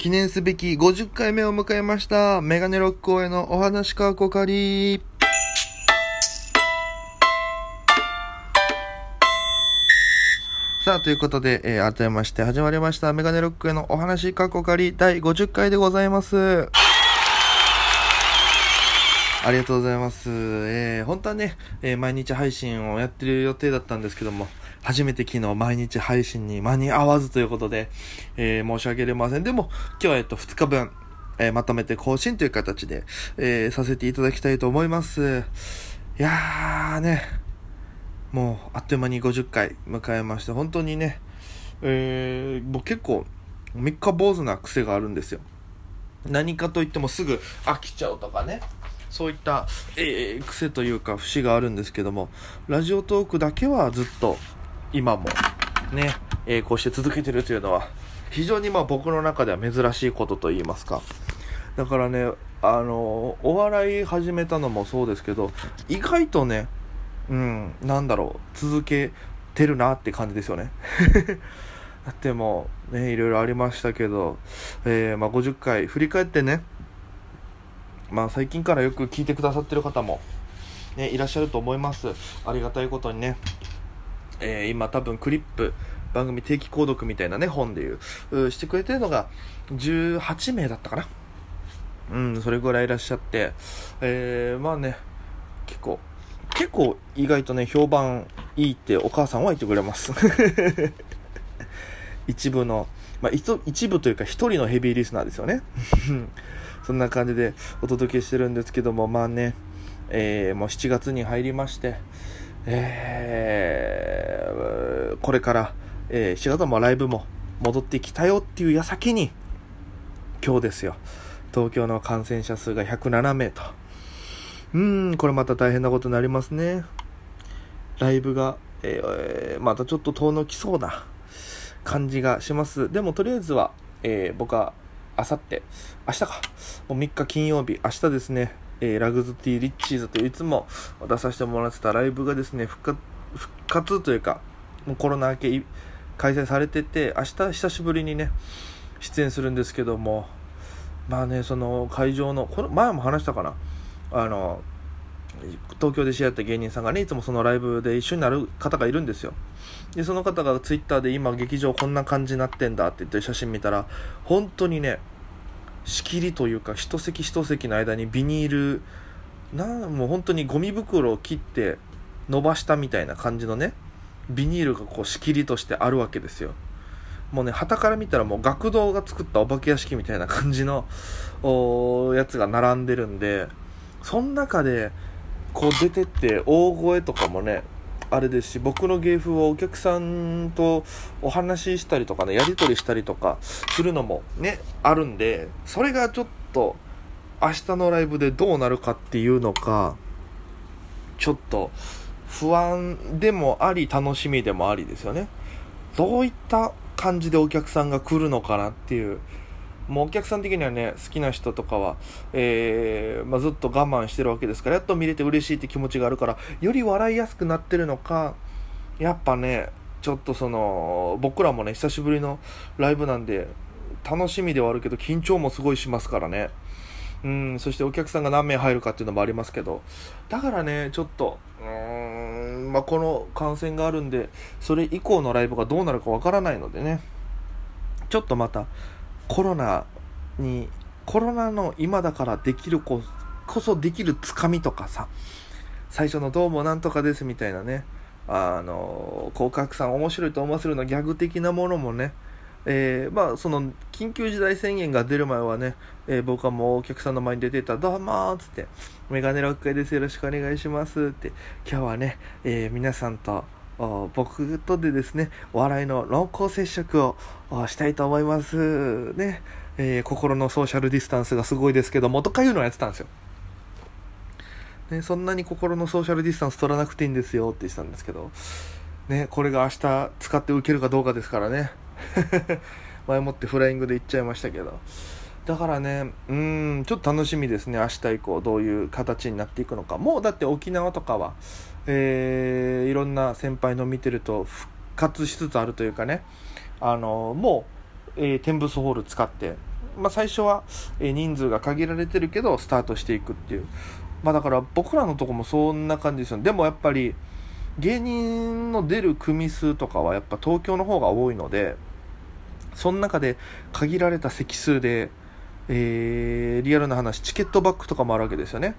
記念すべき50回目を迎えました。メガネロック公演のお話かこかり。さあ、ということで、えー改めまして始まりました。メガネロックへのお話かこかり第50回でございます。ありがとうございます。えー、本当はね、えー毎日配信をやってる予定だったんですけども、初めて昨日毎日配信に間に合わずということで、えー申し訳ありません。でも、今日はえっと、2日分、えまとめて更新という形で、えさせていただきたいと思います。いやーね、もう、あっという間に50回迎えまして、本当にね、えー、もう結構、三日坊主な癖があるんですよ。何かといってもすぐ飽きちゃうとかねそういった、えー癖というか節があるんですけどもラジオトークだけはずっと今もね、えーこうして続けてるというのは非常にまあ僕の中では珍しいことと言いますか。だからねあのお笑い始めたのもそうですけど意外とねうんなんだろう続けてるなって感じですよね。だってもうねいろいろありましたけど、えーまあ、50回振り返ってねまあ最近からよく聞いてくださってる方も、ね、いらっしゃると思います。ありがたいことにね、えー今多分クリップ番組定期購読みたいなね本でいうしてくれてるのが18名だったかな。うんそれぐらいいらっしゃって。えーまあね結構結構意外とね評判いいってお母さんは言ってくれます。一部の、まあ、一部というか一人のヘビーリスナーですよね。そんな感じでお届けしてるんですけどもまあね、えーもう7月に入りましてえーこれから、えー7月もライブも戻ってきたよっていう矢先に今日ですよ。東京の感染者数が107名と。うーんこれまた大変なことになりますね。ライブが、えーまたちょっと遠のきそうな感じがします。でもとりあえずは、えー僕はあさって明日か。もう3日金曜日明日ですね、えーラグズティーリッチーズといういつも出させてもらってたライブがですね復活復活というかもうコロナ明け開催されてて明日久しぶりにね出演するんですけども。まあねその会場のこれ前も話したかな。あの東京で知り合った芸人さんがねいつもそのライブで一緒になる方がいるんですよ。でその方がツイッターで今劇場こんな感じになってんだって言って写真見たら本当にね仕切りというか一席一席の間にビニールなんもう本当にゴミ袋を切って伸ばしたみたいな感じのねビニールがこう仕切りとしてあるわけですよ。もうね旗から見たらもう学童が作ったお化け屋敷みたいな感じのおやつが並んでるんでその中でこう出てって大声とかもねあれですし僕の芸風をお客さんとお話ししたりとかねやり取りしたりとかするのもねあるんでそれがちょっと明日のライブでどうなるかっていうのかちょっと不安でもあり楽しみでもありですよね。どういった感じでお客さんが来るのかなっていうもうお客さん的にはね好きな人とかは、えーまあ、ずっと我慢してるわけですからやっと見れて嬉しいって気持ちがあるからより笑いやすくなってるのかやっぱねちょっとその僕らもね久しぶりのライブなんで楽しみではあるけど緊張もすごいしますからね。うんそしてお客さんが何名入るかっていうのもありますけどだからねちょっとうーん、まあ、この感染があるんでそれ以降のライブがどうなるかわからないのでねちょっとまたコロナにコロナの今だからできるここそできるつかみとかさ最初の「どうもなんとかです」みたいなねあのお客さん面白いと思わせるようなギャグ的なものもねえーまあその緊急事態宣言が出る前はね、えー僕はもうお客さんの前に出てた「どうも」っつって「メガネロックです。よろしくお願いします」って今日はね、えー皆さんと僕とでですねお笑いの濃厚接触をしたいと思います。ね、えー心のソーシャルディスタンスがすごいですけどもとかいうのをやってたんですよ。ね、そんなに心のソーシャルディスタンス取らなくていいんですよって言ってたんですけど、ね、これが明日使って受けるかどうかですからね。前もってフライングで言っちゃいましたけど。だからねうんちょっと楽しみですね。明日以降どういう形になっていくのか。もうだって沖縄とかは、えーいろんな先輩の見てると復活しつつあるというかね。あのもう、えーテンブスホール使ってまあ、最初は、え人数が限られてるけどスタートしていくっていう。まあだから僕らのとこもそんな感じですよでもやっぱり芸人の出る組数とかはやっぱ東京の方が多いのでその中で限られた席数で、えー、リアルな話チケットバックとかもあるわけですよね。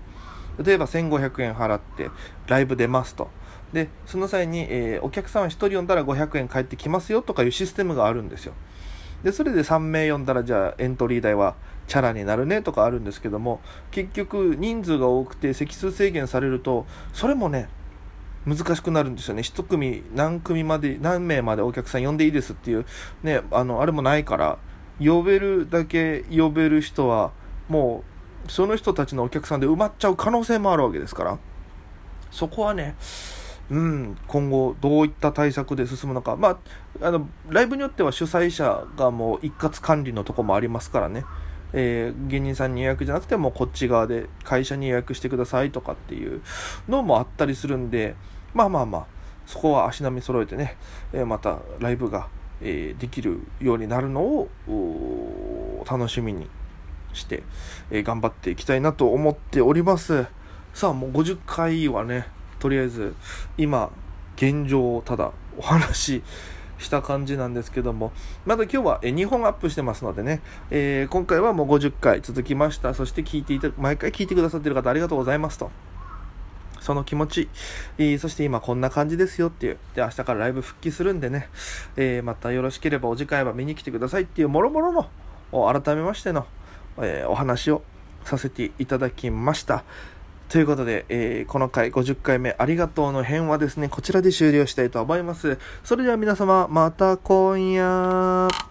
例えば1500円払ってライブ出ますと。でその際に、えー、お客さん1人呼んだら500円返ってきますよとかいうシステムがあるんですよ。でそれで3名呼んだらじゃあエントリー代はチャラになるねとかあるんですけども結局人数が多くて席数制限されるとそれもね難しくなるんですよね。1組何組まで何名までお客さん呼んでいいですっていうねあのあれもないから。呼べるだけ呼べる人はもうその人たちのお客さんで埋まっちゃう可能性もあるわけですから。そこはねうん、今後どういった対策で進むのか、まあ、あのライブによっては主催者がもう一括管理のとこもありますからね、えー、芸人さんに予約じゃなくてもこっち側で会社に予約してくださいとかっていうのもあったりするんでまあまあまあそこは足並み揃えてね、えー、またライブが、え、できるようになるのを楽しみにして、え頑張っていきたいなと思っておりますさあもう50回はねとりあえず今現状をただお話しした感じなんですけども、まだ今日は2本アップしてますのでね、えー、今回はもう50回続きました。そして聞いていた、毎回聞いてくださってる方ありがとうございますと。その気持ち、えー、そして今こんな感じですよっていう。で、明日からライブ復帰するんでね、えー、またよろしければお次回は見に来てくださいっていう、もろもろの、改めましての、えー、お話をさせていただきました。ということで、えー、この回50回目ありがとうの編はですね、こちらで終了したいと思います。それでは皆様、また今夜。